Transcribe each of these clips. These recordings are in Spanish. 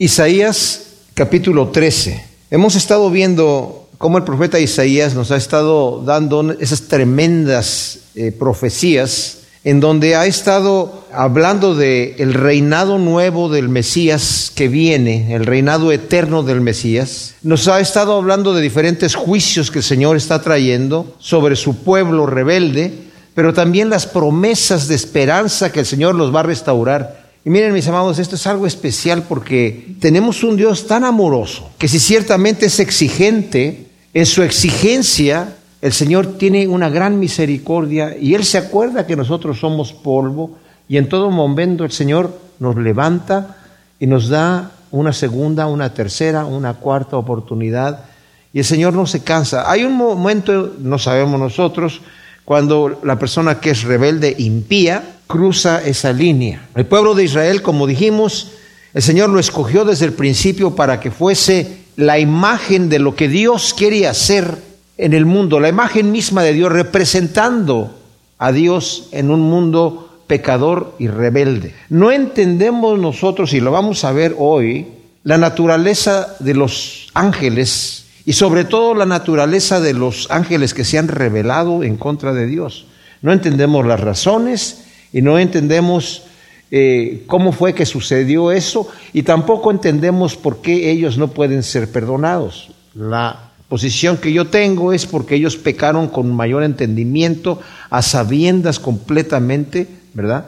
Isaías capítulo 13. Hemos estado viendo cómo el profeta Isaías nos ha estado dando esas tremendas eh, profecías en donde ha estado hablando de el reinado nuevo del Mesías que viene, el reinado eterno del Mesías. Nos ha estado hablando de diferentes juicios que el Señor está trayendo sobre su pueblo rebelde, pero también las promesas de esperanza que el Señor los va a restaurar. Y miren mis amados, esto es algo especial porque tenemos un Dios tan amoroso que si ciertamente es exigente, en su exigencia el Señor tiene una gran misericordia y Él se acuerda que nosotros somos polvo y en todo momento el Señor nos levanta y nos da una segunda, una tercera, una cuarta oportunidad y el Señor no se cansa. Hay un momento, no sabemos nosotros, cuando la persona que es rebelde, impía, cruza esa línea. El pueblo de Israel, como dijimos, el Señor lo escogió desde el principio para que fuese la imagen de lo que Dios quiere hacer en el mundo, la imagen misma de Dios representando a Dios en un mundo pecador y rebelde. No entendemos nosotros, y lo vamos a ver hoy, la naturaleza de los ángeles y sobre todo la naturaleza de los ángeles que se han revelado en contra de Dios. No entendemos las razones y no entendemos eh, cómo fue que sucedió eso y tampoco entendemos por qué ellos no pueden ser perdonados. La posición que yo tengo es porque ellos pecaron con mayor entendimiento, a sabiendas completamente, ¿verdad?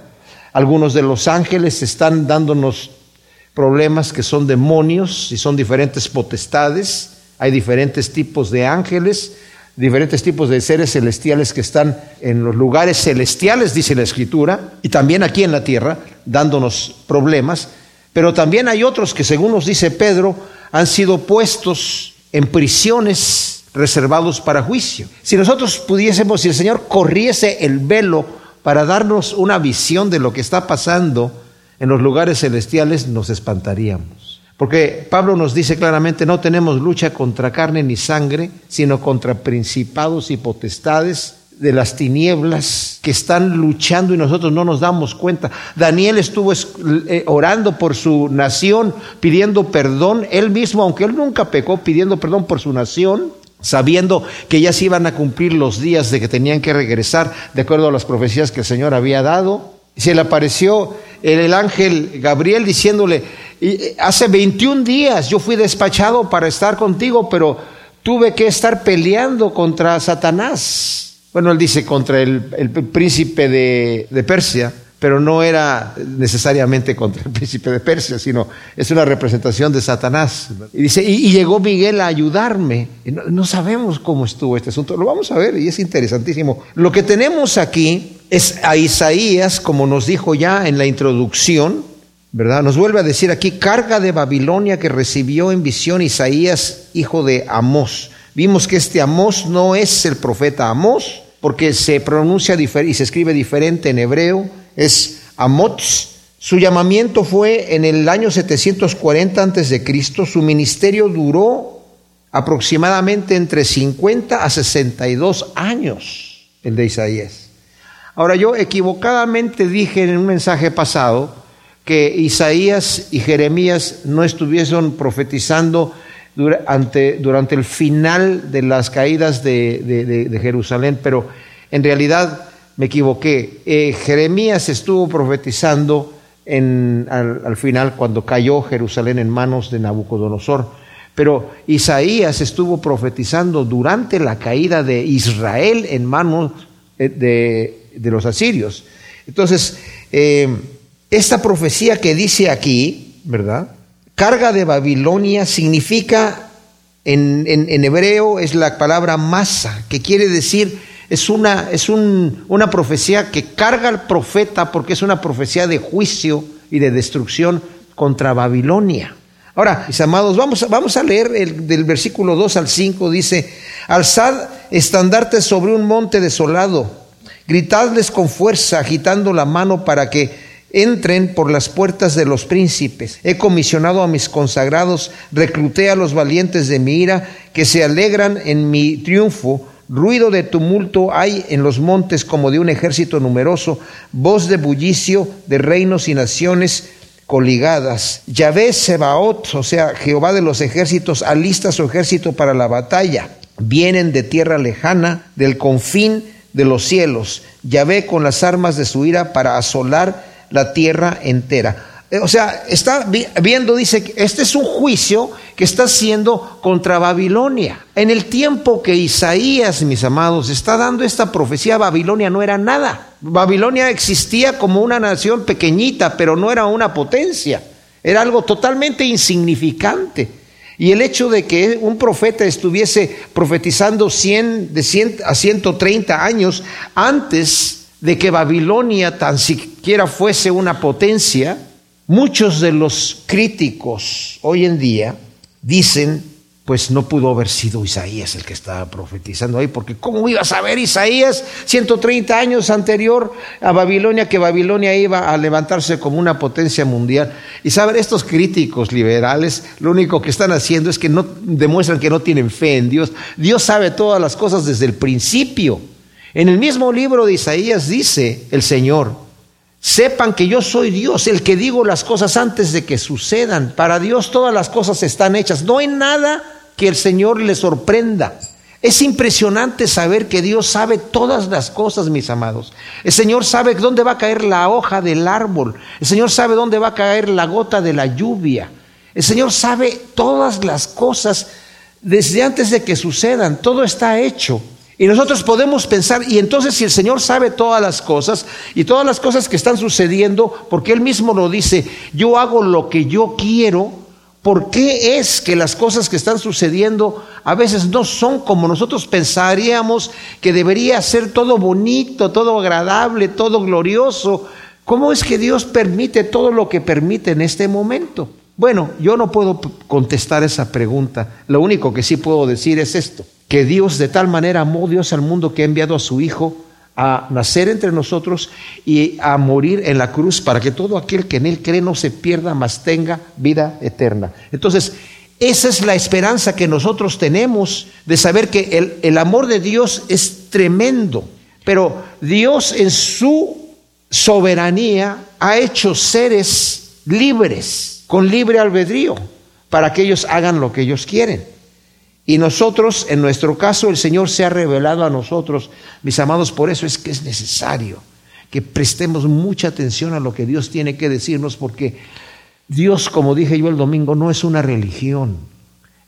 Algunos de los ángeles están dándonos problemas que son demonios y son diferentes potestades hay diferentes tipos de ángeles, diferentes tipos de seres celestiales que están en los lugares celestiales, dice la Escritura, y también aquí en la tierra, dándonos problemas. Pero también hay otros que, según nos dice Pedro, han sido puestos en prisiones reservados para juicio. Si nosotros pudiésemos, si el Señor corriese el velo para darnos una visión de lo que está pasando en los lugares celestiales, nos espantaríamos. Porque Pablo nos dice claramente, no tenemos lucha contra carne ni sangre, sino contra principados y potestades de las tinieblas que están luchando y nosotros no nos damos cuenta. Daniel estuvo eh, orando por su nación, pidiendo perdón, él mismo, aunque él nunca pecó, pidiendo perdón por su nación, sabiendo que ya se iban a cumplir los días de que tenían que regresar, de acuerdo a las profecías que el Señor había dado. Se le apareció el ángel Gabriel diciéndole, eh, hace 21 días yo fui despachado para estar contigo, pero tuve que estar peleando contra Satanás. Bueno, él dice contra el, príncipe de, Persia, pero no era necesariamente contra el príncipe de Persia, sino es una representación de Satanás. Y dice, y, llegó Miguel a ayudarme. No, no, sabemos cómo estuvo este asunto, lo vamos a ver y es interesantísimo. Lo que tenemos aquí es a Isaías, como nos dijo ya en la introducción, ¿verdad? Nos vuelve a decir aquí, carga de Babilonia que recibió en visión Isaías, hijo de Amós. Vimos que este Amós no es el profeta Amós, porque se pronuncia y se escribe diferente en hebreo, es Amots. Su llamamiento fue en el año 740 antes de Cristo. Su ministerio duró aproximadamente entre 50 a 62 años, el de Isaías. Ahora yo equivocadamente dije en un mensaje pasado que Isaías y Jeremías no estuviesen profetizando durante, el final de las caídas de, Jerusalén, pero en realidad me equivoqué. Eh, Jeremías estuvo profetizando al, al, final cuando cayó Jerusalén en manos de Nabucodonosor, pero Isaías estuvo profetizando durante la caída de Israel en manos eh, de, de los asirios. Entonces, eh, esta profecía que dice aquí, ¿verdad? Carga de Babilonia significa, en, en, hebreo es la palabra masa, que quiere decir, es, una, es un, una profecía que carga al profeta porque es una profecía de juicio y de destrucción contra Babilonia. Ahora, mis amados, vamos, vamos a leer el, del versículo 2 al 5, dice, alzad estandarte sobre un monte desolado, gritadles con fuerza, agitando la mano para que entren por las puertas de los príncipes. He comisionado a mis consagrados, recluté a los valientes de mi ira, que se alegran en mi triunfo. Ruido de tumulto hay en los montes como de un ejército numeroso, voz de bullicio de reinos y naciones, coligadas. Yahvé Sebaot, o sea, Jehová de los ejércitos, alista su ejército para la batalla. Vienen de tierra lejana, del confín de los cielos. Yahvé con las armas de su ira para asolar la tierra entera. Eh, o sea, está viendo, dice, que este es un juicio que está haciendo contra Babilonia. En el tiempo que Isaías, mis amados, está dando esta profecía, Babilonia no era nada. Babilonia existía como una nación pequeñita, pero no era una potencia. Era algo totalmente insignificante. Y el hecho de que un profeta estuviese profetizando 100, de 100 a 130 años antes de que Babilonia tan siquiera fuese una potencia, Muchos de los críticos hoy en día dicen, pues no pudo haber sido Isaías el que estaba profetizando ahí, porque ¿cómo iba a saber Isaías 130 años anterior a Babilonia que Babilonia iba a levantarse como una potencia mundial? Y saber, estos críticos liberales lo único que están haciendo es que no demuestran que no tienen fe en Dios. Dios sabe todas las cosas desde el principio. En el mismo libro de Isaías dice el Señor, Sepan que yo soy Dios, el que digo las cosas antes de que sucedan. Para Dios todas las cosas están hechas. No hay nada que el Señor le sorprenda. Es impresionante saber que Dios sabe todas las cosas, mis amados. El Señor sabe dónde va a caer la hoja del árbol. El Señor sabe dónde va a caer la gota de la lluvia. El Señor sabe todas las cosas desde antes de que sucedan. Todo está hecho. Y nosotros podemos pensar, y entonces si el Señor sabe todas las cosas y todas las cosas que están sucediendo, porque Él mismo lo dice, yo hago lo que yo quiero, ¿por qué es que las cosas que están sucediendo a veces no son como nosotros pensaríamos que debería ser todo bonito, todo agradable, todo glorioso? ¿Cómo es que Dios permite todo lo que permite en este momento? Bueno, yo no puedo contestar esa pregunta. Lo único que sí puedo decir es esto que Dios de tal manera amó Dios al mundo que ha enviado a su Hijo a nacer entre nosotros y a morir en la cruz para que todo aquel que en Él cree no se pierda, mas tenga vida eterna. Entonces, esa es la esperanza que nosotros tenemos de saber que el, el amor de Dios es tremendo, pero Dios en su soberanía ha hecho seres libres, con libre albedrío, para que ellos hagan lo que ellos quieren. Y nosotros, en nuestro caso, el Señor se ha revelado a nosotros, mis amados, por eso es que es necesario que prestemos mucha atención a lo que Dios tiene que decirnos, porque Dios, como dije yo el domingo, no es una religión,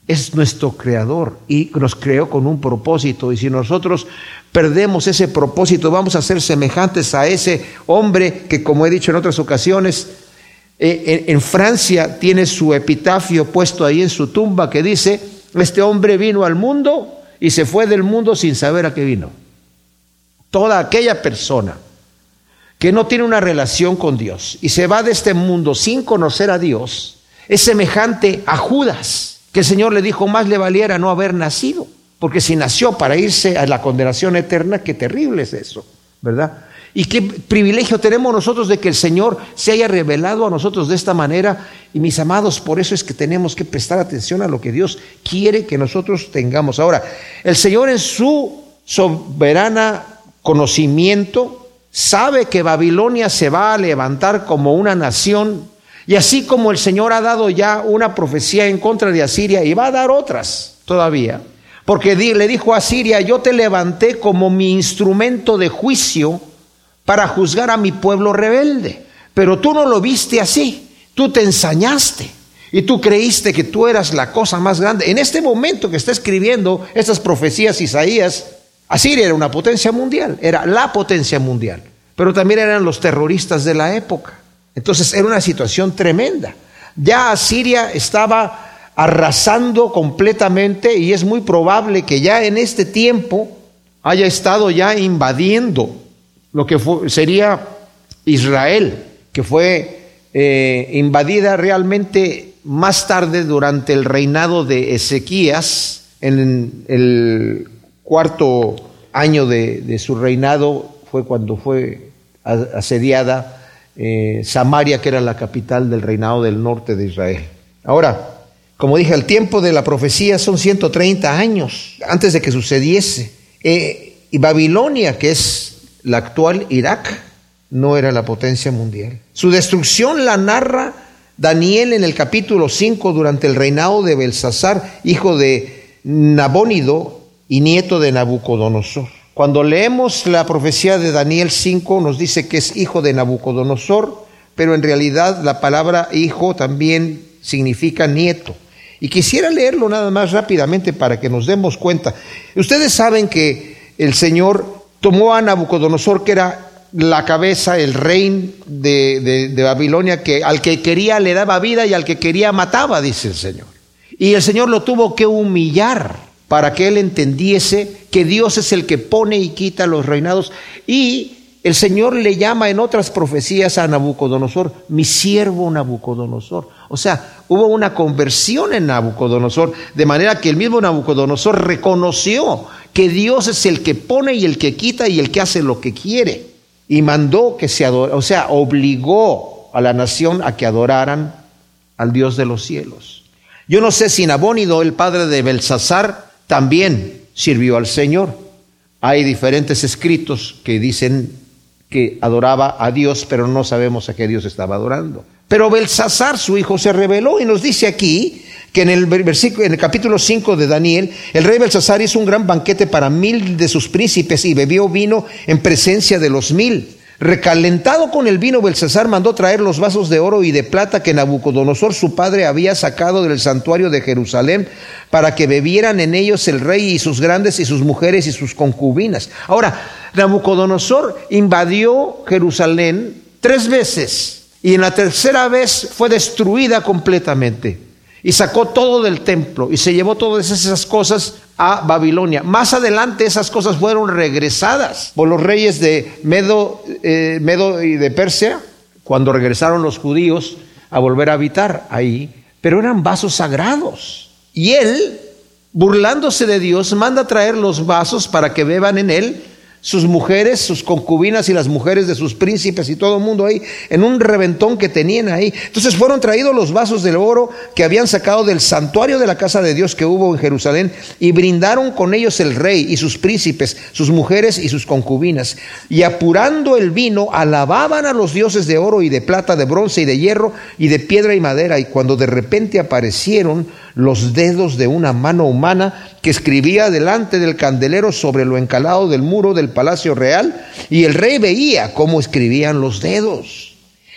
es nuestro creador y nos creó con un propósito. Y si nosotros perdemos ese propósito, vamos a ser semejantes a ese hombre que, como he dicho en otras ocasiones, eh, en Francia tiene su epitafio puesto ahí en su tumba que dice, este hombre vino al mundo y se fue del mundo sin saber a qué vino. Toda aquella persona que no tiene una relación con Dios y se va de este mundo sin conocer a Dios, es semejante a Judas, que el Señor le dijo más le valiera no haber nacido, porque si nació para irse a la condenación eterna, qué terrible es eso, ¿verdad? Y qué privilegio tenemos nosotros de que el Señor se haya revelado a nosotros de esta manera. Y mis amados, por eso es que tenemos que prestar atención a lo que Dios quiere que nosotros tengamos. Ahora, el Señor en su soberana conocimiento sabe que Babilonia se va a levantar como una nación. Y así como el Señor ha dado ya una profecía en contra de Asiria y va a dar otras todavía. Porque le dijo a Asiria, yo te levanté como mi instrumento de juicio para juzgar a mi pueblo rebelde. Pero tú no lo viste así, tú te ensañaste y tú creíste que tú eras la cosa más grande. En este momento que está escribiendo estas profecías Isaías, Asiria era una potencia mundial, era la potencia mundial, pero también eran los terroristas de la época. Entonces era una situación tremenda. Ya Asiria estaba arrasando completamente y es muy probable que ya en este tiempo haya estado ya invadiendo lo que sería Israel, que fue eh, invadida realmente más tarde durante el reinado de Ezequías, en el cuarto año de, su reinado fue cuando fue asediada eh, Samaria, que era la capital del reinado del norte de Israel. Ahora, como dije, el tiempo de la profecía son 130 años antes de que sucediese. Eh, y Babilonia, que es la actual Irak no era la potencia mundial. Su destrucción la narra Daniel en el capítulo 5 durante el reinado de Belsasar, hijo de Nabónido y nieto de Nabucodonosor. Cuando leemos la profecía de Daniel 5 nos dice que es hijo de Nabucodonosor, pero en realidad la palabra hijo también significa nieto. Y quisiera leerlo nada más rápidamente para que nos demos cuenta. Ustedes saben que el Señor tomó a Nabucodonosor, que era la cabeza, el rey de, de, Babilonia, que al que quería le daba vida y al que quería mataba, dice el Señor. Y el Señor lo tuvo que humillar para que él entendiese que Dios es el que pone y quita los reinados. Y el Señor le llama en otras profecías a Nabucodonosor, mi siervo Nabucodonosor. O sea, hubo una conversión en Nabucodonosor, de manera que el mismo Nabucodonosor reconoció que Dios es el que pone y el que quita y el que hace lo que quiere. Y mandó que se adore, o sea, obligó a la nación a que adoraran al Dios de los cielos. Yo no sé si Nabónido, el padre de Belsasar, también sirvió al Señor. Hay diferentes escritos que dicen que adoraba a Dios, pero no sabemos a qué Dios estaba adorando. Pero Belsasar, su hijo, se rebeló y nos dice aquí que en el, versículo, en el capítulo 5 de Daniel, el rey Belsasar hizo un gran banquete para mil de sus príncipes y bebió vino en presencia de los mil. Recalentado con el vino, Belsasar mandó traer los vasos de oro y de plata que Nabucodonosor su padre había sacado del santuario de Jerusalén para que bebieran en ellos el rey y sus grandes y sus mujeres y sus concubinas. Ahora, Nabucodonosor invadió Jerusalén tres veces y en la tercera vez fue destruida completamente y sacó todo del templo y se llevó todas esas cosas a Babilonia. Más adelante esas cosas fueron regresadas por los reyes de Medo, eh, Medo y de Persia, cuando regresaron los judíos a volver a habitar ahí, pero eran vasos sagrados. Y él, burlándose de Dios, manda traer los vasos para que beban en él sus mujeres, sus concubinas y las mujeres de sus príncipes y todo el mundo ahí, en un reventón que tenían ahí. Entonces fueron traídos los vasos del oro que habían sacado del santuario de la casa de Dios que hubo en Jerusalén y brindaron con ellos el rey y sus príncipes, sus mujeres y sus concubinas. Y apurando el vino, alababan a los dioses de oro y de plata, de bronce y de hierro y de piedra y madera. Y cuando de repente aparecieron los dedos de una mano humana que escribía delante del candelero sobre lo encalado del muro del palacio real, y el rey veía cómo escribían los dedos.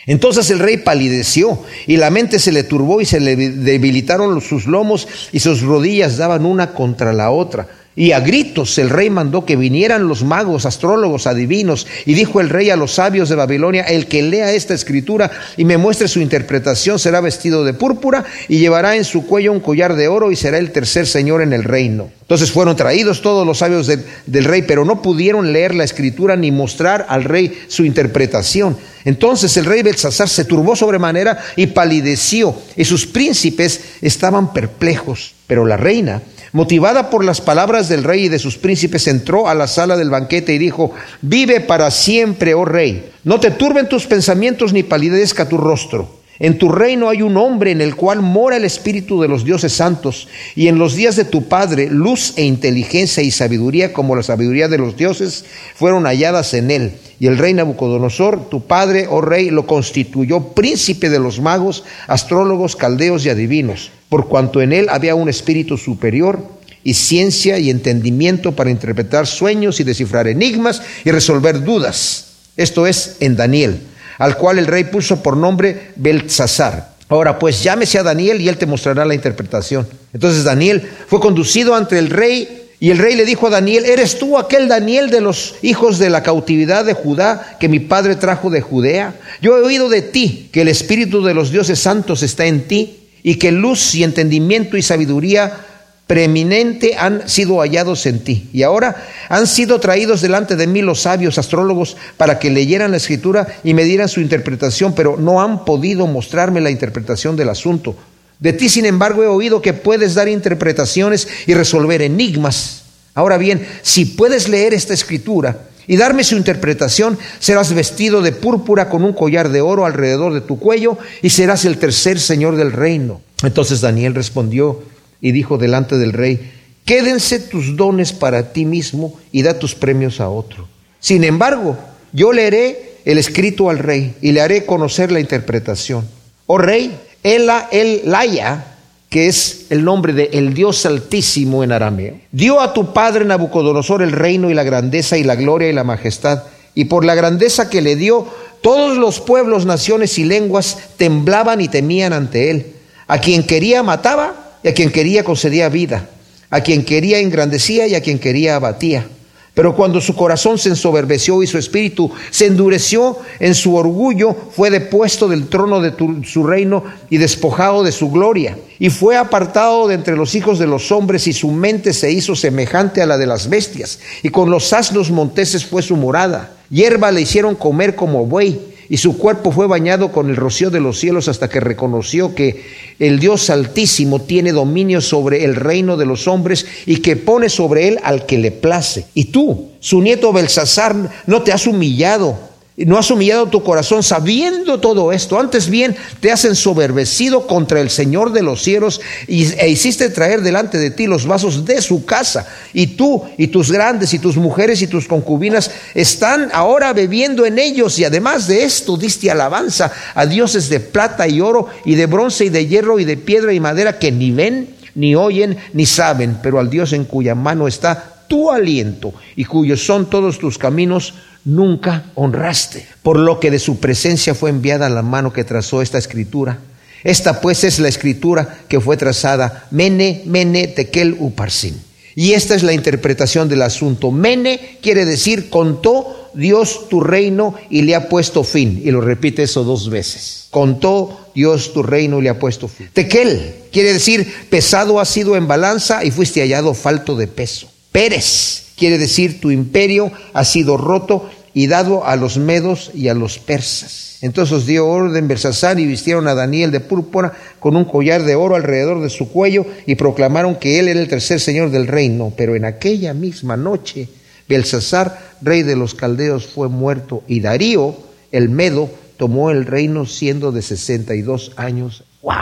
Entonces el rey palideció y la mente se le turbó y se le debilitaron sus lomos y sus rodillas daban una contra la otra. Y a gritos el rey mandó que vinieran los magos, astrólogos, adivinos, y dijo el rey a los sabios de Babilonia, el que lea esta escritura y me muestre su interpretación será vestido de púrpura y llevará en su cuello un collar de oro y será el tercer señor en el reino. Entonces fueron traídos todos los sabios del rey, pero no pudieron leer la escritura ni mostrar al rey su interpretación. Entonces el rey Belsasar se turbó sobremanera y palideció, y sus príncipes estaban perplejos, pero la reina motivada por las palabras del rey y de sus príncipes, entró a la sala del banquete y dijo, vive para siempre, oh rey, no te turben tus pensamientos ni palidezca tu rostro. En tu reino hay un hombre en el cual mora el espíritu de los dioses santos, y en los días de tu padre luz e inteligencia y sabiduría como la sabiduría de los dioses fueron halladas en él. Y el rey Nabucodonosor, tu padre, oh rey, lo constituyó príncipe de los magos, astrólogos, caldeos y adivinos, por cuanto en él había un espíritu superior y ciencia y entendimiento para interpretar sueños y descifrar enigmas y resolver dudas. Esto es en Daniel al cual el rey puso por nombre Belsasar. Ahora pues llámese a Daniel y él te mostrará la interpretación. Entonces Daniel fue conducido ante el rey y el rey le dijo a Daniel, ¿eres tú aquel Daniel de los hijos de la cautividad de Judá que mi padre trajo de Judea? Yo he oído de ti que el espíritu de los dioses santos está en ti y que luz y entendimiento y sabiduría preeminente han sido hallados en ti. Y ahora han sido traídos delante de mí los sabios astrólogos para que leyeran la escritura y me dieran su interpretación, pero no han podido mostrarme la interpretación del asunto. De ti, sin embargo, he oído que puedes dar interpretaciones y resolver enigmas. Ahora bien, si puedes leer esta escritura y darme su interpretación, serás vestido de púrpura con un collar de oro alrededor de tu cuello y serás el tercer señor del reino. Entonces Daniel respondió, y dijo delante del rey, quédense tus dones para ti mismo y da tus premios a otro. Sin embargo, yo leeré el escrito al rey y le haré conocer la interpretación. Oh rey, Ela el Laya, que es el nombre de el Dios Altísimo en arameo. Dio a tu padre Nabucodonosor el reino y la grandeza y la gloria y la majestad, y por la grandeza que le dio, todos los pueblos, naciones y lenguas temblaban y temían ante él. A quien quería mataba y a quien quería concedía vida, a quien quería engrandecía y a quien quería abatía. Pero cuando su corazón se ensoberbeció y su espíritu se endureció en su orgullo, fue depuesto del trono de su reino y despojado de su gloria. Y fue apartado de entre los hijos de los hombres y su mente se hizo semejante a la de las bestias. Y con los asnos monteses fue su morada. Hierba le hicieron comer como buey y su cuerpo fue bañado con el rocío de los cielos hasta que reconoció que el Dios Altísimo tiene dominio sobre el reino de los hombres y que pone sobre él al que le place. Y tú, su nieto Belsasar, no te has humillado no has humillado tu corazón sabiendo todo esto. Antes bien te has ensoberbecido contra el Señor de los cielos e hiciste traer delante de ti los vasos de su casa. Y tú y tus grandes y tus mujeres y tus concubinas están ahora bebiendo en ellos. Y además de esto diste alabanza a dioses de plata y oro y de bronce y de hierro y de piedra y madera que ni ven, ni oyen, ni saben, pero al Dios en cuya mano está tu aliento y cuyos son todos tus caminos nunca honraste, por lo que de su presencia fue enviada la mano que trazó esta escritura. Esta pues es la escritura que fue trazada, Mene, Mene, Tekel, Uparsin. Y esta es la interpretación del asunto. Mene quiere decir, contó Dios tu reino y le ha puesto fin. Y lo repite eso dos veces. Contó Dios tu reino y le ha puesto fin. Tekel quiere decir, pesado ha sido en balanza y fuiste hallado falto de peso. Pérez quiere decir, tu imperio ha sido roto y dado a los medos y a los persas. Entonces dio orden Bersasar y vistieron a Daniel de púrpura con un collar de oro alrededor de su cuello y proclamaron que él era el tercer señor del reino. Pero en aquella misma noche Belsasar, rey de los caldeos, fue muerto y Darío, el medo, tomó el reino siendo de 62 años. ¡Wow!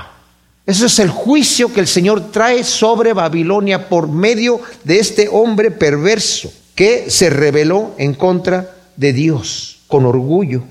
Eso es el juicio que el Señor trae sobre Babilonia por medio de este hombre perverso que se rebeló en contra de Dios con orgullo.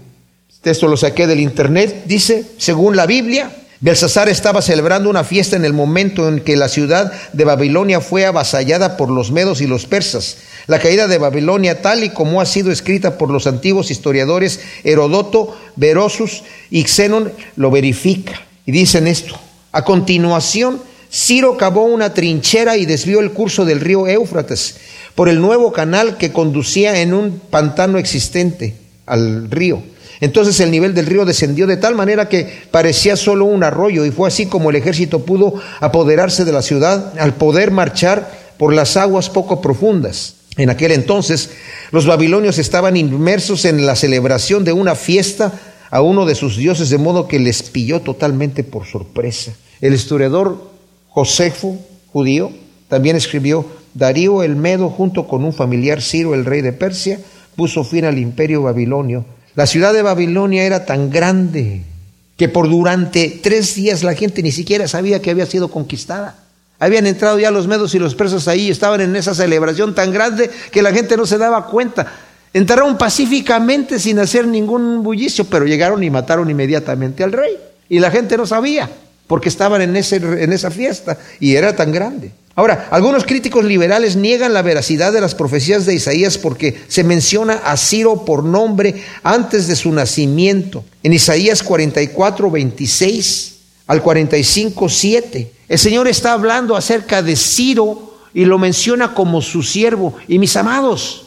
Esto lo saqué del internet. Dice, según la Biblia, Belsasar estaba celebrando una fiesta en el momento en que la ciudad de Babilonia fue avasallada por los medos y los persas. La caída de Babilonia, tal y como ha sido escrita por los antiguos historiadores Herodoto, Berosus y Xenón, lo verifica. Y dicen esto. A continuación, Ciro cavó una trinchera y desvió el curso del río Éufrates por el nuevo canal que conducía en un pantano existente al río. Entonces el nivel del río descendió de tal manera que parecía solo un arroyo y fue así como el ejército pudo apoderarse de la ciudad al poder marchar por las aguas poco profundas. En aquel entonces los babilonios estaban inmersos en la celebración de una fiesta a uno de sus dioses de modo que les pilló totalmente por sorpresa. El historiador Josefo, judío, también escribió Darío el Medo, junto con un familiar Ciro, el rey de Persia, puso fin al imperio babilonio. La ciudad de Babilonia era tan grande que por durante tres días la gente ni siquiera sabía que había sido conquistada. Habían entrado ya los medos y los persas ahí, estaban en esa celebración tan grande que la gente no se daba cuenta. Entraron pacíficamente sin hacer ningún bullicio, pero llegaron y mataron inmediatamente al rey. Y la gente no sabía, porque estaban en, en esa fiesta y era tan grande. Ahora, algunos críticos liberales niegan la veracidad de las profecías de Isaías porque se menciona a Ciro por nombre antes de su nacimiento. En Isaías 44, 26 al 45, 7. El Señor está hablando acerca de Ciro y lo menciona como su siervo. Y mis amados,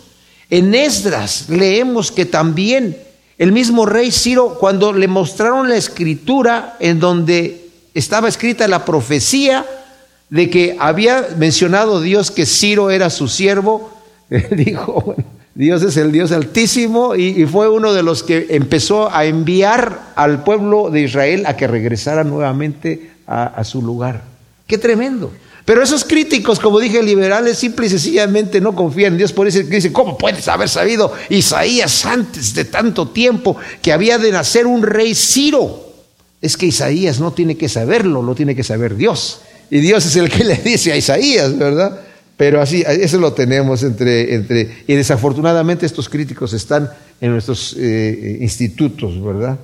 en Esdras leemos que también el mismo rey Ciro, cuando le mostraron la escritura en donde estaba escrita la profecía, de que había mencionado Dios que Ciro era su siervo, dijo, Dios es el Dios altísimo y, fue uno de los que empezó a enviar al pueblo de Israel a que regresara nuevamente a, a su lugar. Qué tremendo. Pero esos críticos, como dije, liberales, simple y sencillamente no confían en Dios. Por eso dicen, ¿cómo puedes haber sabido Isaías antes de tanto tiempo que había de nacer un rey Ciro? Es que Isaías no tiene que saberlo, lo tiene que saber Dios. Y Dios es el que le dice a Isaías, ¿verdad? Pero así, eso lo tenemos entre, entre y desafortunadamente estos críticos están en nuestros eh, institutos, ¿verdad?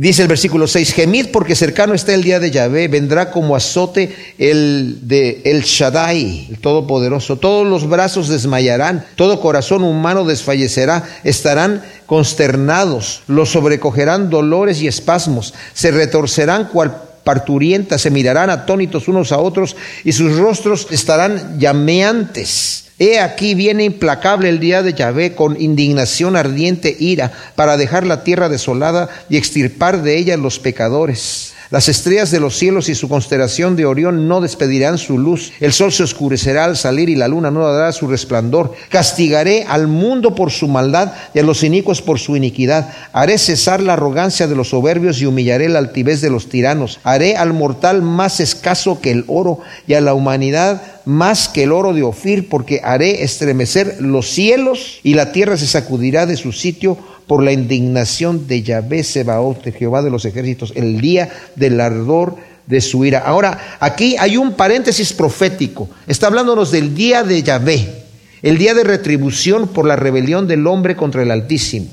Dice el versículo 6, gemid porque cercano está el día de Yahvé, vendrá como azote el de El Shaddai, el Todopoderoso. Todos los brazos desmayarán, todo corazón humano desfallecerá, estarán consternados, los sobrecogerán dolores y espasmos, se retorcerán cual parturienta, se mirarán atónitos unos a otros y sus rostros estarán llameantes. He aquí viene implacable el día de Yahvé con indignación ardiente ira para dejar la tierra desolada y extirpar de ella los pecadores. Las estrellas de los cielos y su constelación de Orión no despedirán su luz. El sol se oscurecerá al salir y la luna no dará su resplandor. Castigaré al mundo por su maldad y a los inicuos por su iniquidad. Haré cesar la arrogancia de los soberbios y humillaré la altivez de los tiranos. Haré al mortal más escaso que el oro y a la humanidad más que el oro de Ofir, porque haré estremecer los cielos y la tierra se sacudirá de su sitio por la indignación de Yahvé Sebaot, de Jehová de los ejércitos, el día del ardor de su ira. Ahora, aquí hay un paréntesis profético. Está hablándonos del día de Yahvé, el día de retribución por la rebelión del hombre contra el Altísimo.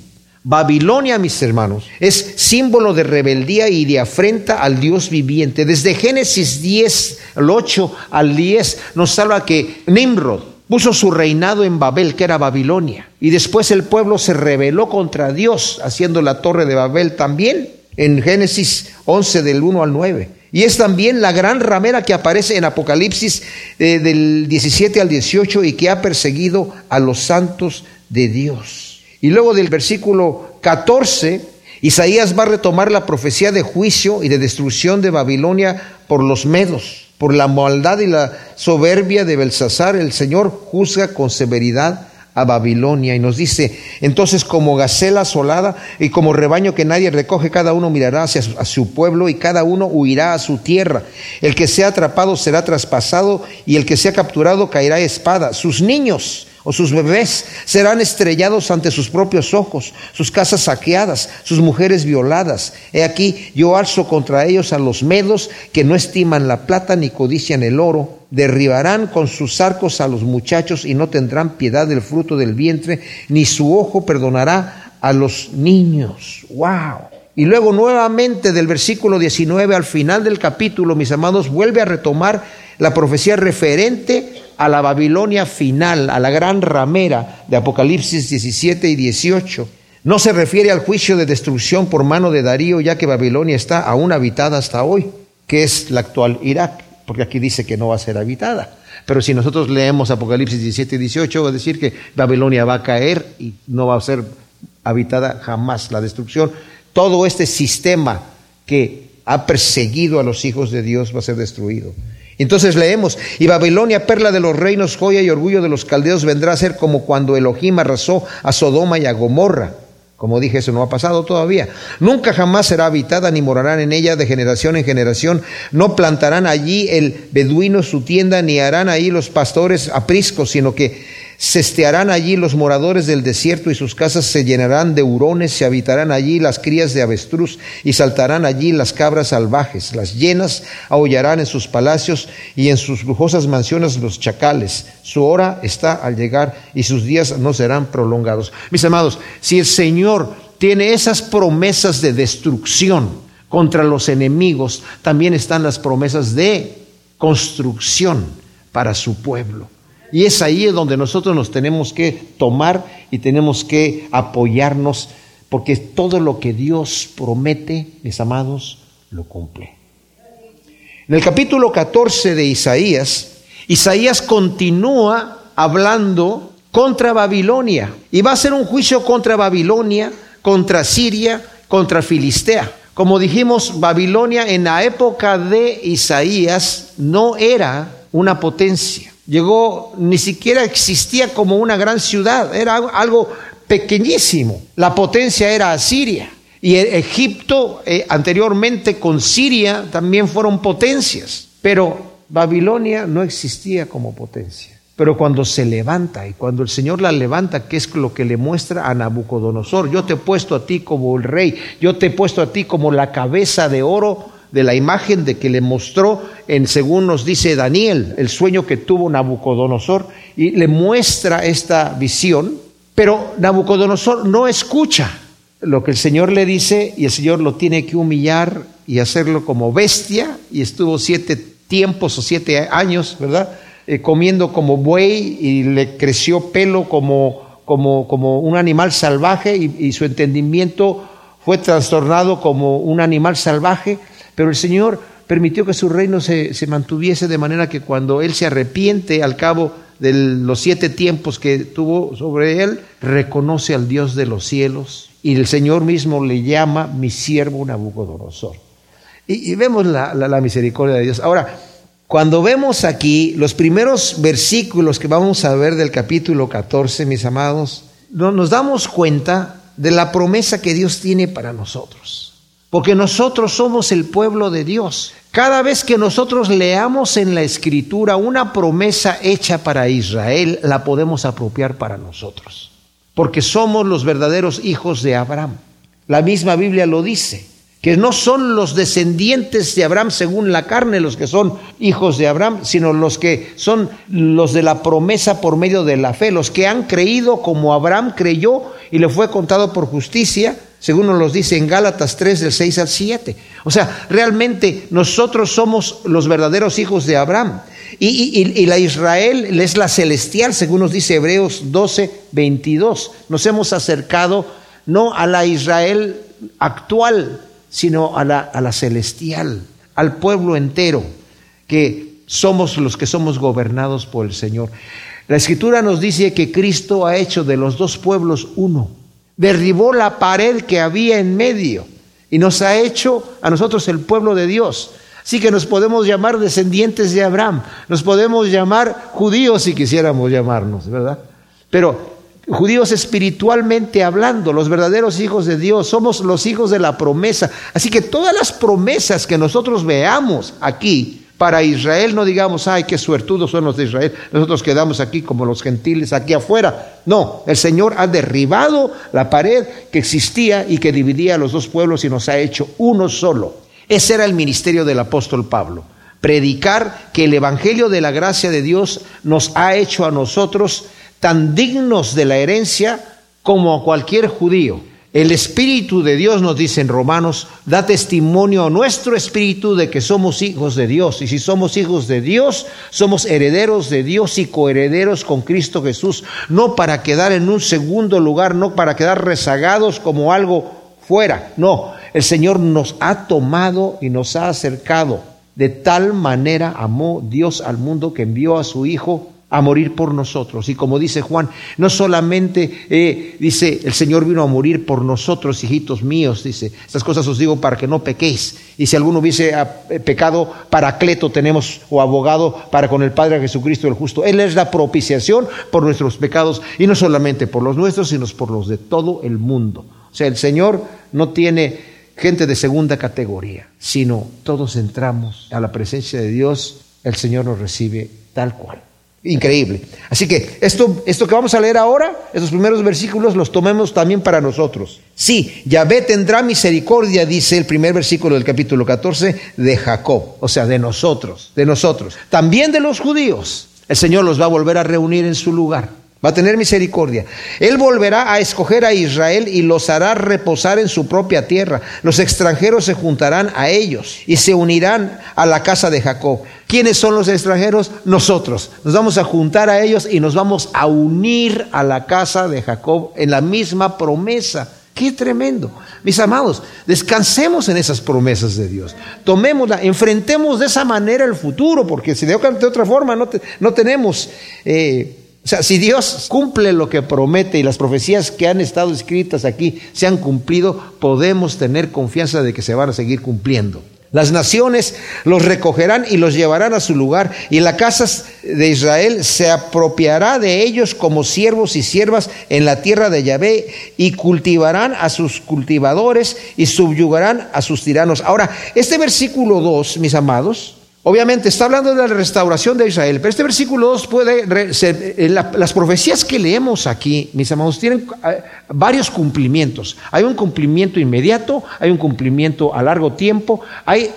Babilonia, mis hermanos, es símbolo de rebeldía y de afrenta al Dios viviente. Desde Génesis 10, el 8 al 10, nos habla que Nimrod, puso su reinado en Babel, que era Babilonia. Y después el pueblo se rebeló contra Dios, haciendo la torre de Babel también, en Génesis 11 del 1 al 9. Y es también la gran ramera que aparece en Apocalipsis eh, del 17 al 18 y que ha perseguido a los santos de Dios. Y luego del versículo 14, Isaías va a retomar la profecía de juicio y de destrucción de Babilonia por los medos. Por la maldad y la soberbia de Belsasar, el Señor juzga con severidad a Babilonia y nos dice, entonces como gacela asolada y como rebaño que nadie recoge, cada uno mirará hacia su, su pueblo y cada uno huirá a su tierra. El que sea atrapado será traspasado y el que sea capturado caerá espada. Sus niños o sus bebés serán estrellados ante sus propios ojos, sus casas saqueadas, sus mujeres violadas. He aquí, yo alzo contra ellos a los medos que no estiman la plata ni codician el oro. Derribarán con sus arcos a los muchachos y no tendrán piedad del fruto del vientre, ni su ojo perdonará a los niños. ¡Wow! Y luego nuevamente del versículo 19 al final del capítulo, mis amados, vuelve a retomar la profecía referente a la Babilonia final, a la gran ramera de Apocalipsis 17 y 18. No se refiere al juicio de destrucción por mano de Darío, ya que Babilonia está aún habitada hasta hoy, que es la actual Irak, porque aquí dice que no va a ser habitada. Pero si nosotros leemos Apocalipsis 17 y 18, va a decir que Babilonia va a caer y no va a ser habitada jamás. La destrucción, todo este sistema que ha perseguido a los hijos de Dios va a ser destruido. Entonces leemos, y Babilonia, perla de los reinos, joya y orgullo de los caldeos, vendrá a ser como cuando Elohim arrasó a Sodoma y a Gomorra. Como dije, eso no ha pasado todavía. Nunca jamás será habitada ni morarán en ella de generación en generación. No plantarán allí el beduino su tienda, ni harán ahí los pastores apriscos, sino que Cestearán allí los moradores del desierto y sus casas se llenarán de hurones, se habitarán allí las crías de avestruz y saltarán allí las cabras salvajes. Las llenas aullarán en sus palacios y en sus lujosas mansiones los chacales. Su hora está al llegar y sus días no serán prolongados. Mis amados, si el Señor tiene esas promesas de destrucción contra los enemigos, también están las promesas de construcción para su pueblo. Y es ahí donde nosotros nos tenemos que tomar y tenemos que apoyarnos, porque todo lo que Dios promete, mis amados, lo cumple. En el capítulo 14 de Isaías, Isaías continúa hablando contra Babilonia y va a ser un juicio contra Babilonia, contra Siria, contra Filistea. Como dijimos, Babilonia en la época de Isaías no era una potencia llegó, ni siquiera existía como una gran ciudad, era algo pequeñísimo. La potencia era Asiria. Y e-, Egipto eh, anteriormente con Siria también fueron potencias, pero Babilonia no existía como potencia. Pero cuando se levanta y cuando el Señor la levanta, ¿qué es lo que le muestra a Nabucodonosor? Yo te he puesto a ti como el rey, yo te he puesto a ti como la cabeza de oro de la imagen de que le mostró, en según nos dice Daniel, el sueño que tuvo Nabucodonosor, y le muestra esta visión, pero Nabucodonosor no escucha lo que el Señor le dice y el Señor lo tiene que humillar y hacerlo como bestia y estuvo siete tiempos o siete años, ¿verdad? Eh, comiendo como buey y le creció pelo como, como, como un animal salvaje y, su entendimiento fue trastornado como un animal salvaje, pero el Señor permitió que su reino se, se mantuviese de manera que cuando Él se arrepiente al cabo de los siete tiempos que tuvo sobre Él, reconoce al Dios de los cielos y el Señor mismo le llama mi siervo Nabucodonosor. Y, y vemos la, la, misericordia de Dios. Ahora, cuando vemos aquí los primeros versículos que vamos a ver del capítulo 14, mis amados, nos damos cuenta de la promesa que Dios tiene para nosotros. Porque nosotros somos el pueblo de Dios. Cada vez que nosotros leamos en la escritura una promesa hecha para Israel, la podemos apropiar para nosotros porque somos los verdaderos hijos de Abraham. La misma Biblia lo dice, que no son los descendientes de Abraham según la carne los que son hijos de Abraham, sino los que son los de la promesa por medio de la fe, los que han creído como Abraham creyó y le fue contado por justicia, según nos los dice en Gálatas 3 del 6 al 7. O sea, realmente nosotros somos los verdaderos hijos de Abraham. Y, la Israel es la celestial, según nos dice Hebreos 12, 22. Nos hemos acercado no a la Israel actual, sino a la, a la celestial, al pueblo entero, que somos los que somos gobernados por el Señor. La escritura nos dice que Cristo ha hecho de los dos pueblos uno. Derribó la pared que había en medio y nos ha hecho a nosotros el pueblo de Dios. Así que nos podemos llamar descendientes de Abraham, nos podemos llamar judíos si quisiéramos llamarnos, ¿verdad? Pero judíos espiritualmente hablando, los verdaderos hijos de Dios, somos los hijos de la promesa. Así que todas las promesas que nosotros veamos aquí para Israel, no digamos, ay, qué suertudos son los de Israel, nosotros quedamos aquí como los gentiles, aquí afuera. No, el Señor ha derribado la pared que existía y que dividía a los dos pueblos y nos ha hecho uno solo. Ese era el ministerio del apóstol Pablo. Predicar que el Evangelio de la gracia de Dios nos ha hecho a nosotros tan dignos de la herencia como a cualquier judío. El Espíritu de Dios, nos dice en Romanos, da testimonio a nuestro Espíritu de que somos hijos de Dios. Y si somos hijos de Dios, somos herederos de Dios y coherederos con Cristo Jesús. No para quedar en un segundo lugar, no para quedar rezagados como algo fuera. No, el Señor nos ha tomado y nos ha acercado. De tal manera amó Dios al mundo que envió a su Hijo a morir por nosotros. Y como dice Juan, no solamente eh, dice, el Señor vino a morir por nosotros, hijitos míos, dice, estas cosas os digo para que no pequéis. Y si alguno hubiese ah, eh, pecado, paracleto tenemos o abogado para con el Padre Jesucristo el justo. Él es la propiciación por nuestros pecados y no solamente por los nuestros, sino por los de todo el mundo. O sea, el Señor no tiene gente de segunda categoría, sino todos entramos a la presencia de Dios, el Señor nos recibe tal cual. Increíble. Así que esto, esto que vamos a leer ahora, esos primeros versículos, los tomemos también para nosotros. Sí, Yahvé tendrá misericordia, dice el primer versículo del capítulo 14, de Jacob, o sea, de nosotros, de nosotros. También de los judíos. El Señor los va a volver a reunir en su lugar. Va a tener misericordia. Él volverá a escoger a Israel y los hará reposar en su propia tierra. Los extranjeros se juntarán a ellos y se unirán a la casa de Jacob. ¿Quiénes son los extranjeros? Nosotros. Nos vamos a juntar a ellos y nos vamos a unir a la casa de Jacob en la misma promesa. Qué tremendo. Mis amados, descansemos en esas promesas de Dios. Tomémosla, enfrentemos de esa manera el futuro, porque si de otra forma no, tenemos... Eh, o sea, si Dios cumple lo que promete y las profecías que han estado escritas aquí se han cumplido, podemos tener confianza de que se van a seguir cumpliendo. Las naciones los recogerán y los llevarán a su lugar, y la casa de Israel se apropiará de ellos como siervos y siervas en la tierra de Yahvé, y cultivarán a sus cultivadores y subyugarán a sus tiranos. Ahora, este versículo 2, mis amados, Obviamente está hablando de la restauración de Israel, pero este versículo 2 puede ser, eh, las profecías que leemos aquí, mis amados, tienen eh, varios cumplimientos. Hay un cumplimiento inmediato, hay un cumplimiento a largo tiempo, hay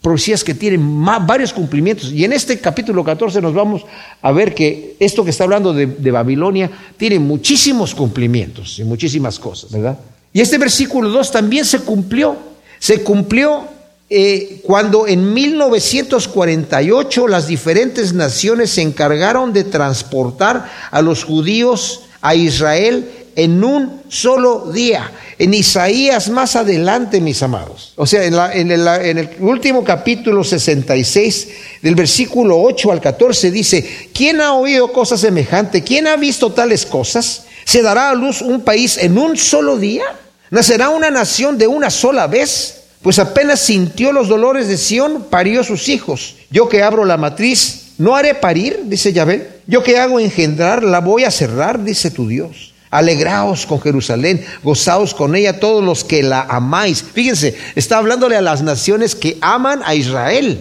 profecías que tienen varios cumplimientos. Y en este capítulo 14 nos vamos a ver que esto que está hablando de, de Babilonia tiene muchísimos cumplimientos y muchísimas cosas, ¿verdad? Y este versículo 2 también se cumplió. Se cumplió eh, cuando en 1948 las diferentes naciones se encargaron de transportar a los judíos a Israel en un solo día. En Isaías más adelante, mis amados. O sea, en, en, el, último capítulo 66, del versículo 8 al 14, dice, ¿quién ha oído cosas semejantes? ¿Quién ha visto tales cosas? ¿Se dará a luz un país en un solo día? ¿Nacerá una nación de una sola vez? Pues apenas sintió los dolores de Sión, parió sus hijos. Yo que abro la matriz, ¿no haré parir? Dice Yahvé. Yo que hago engendrar, la voy a cerrar, dice tu Dios. Alegraos con Jerusalén, gozaos con ella todos los que la amáis. Fíjense, está hablándole a las naciones que aman a Israel.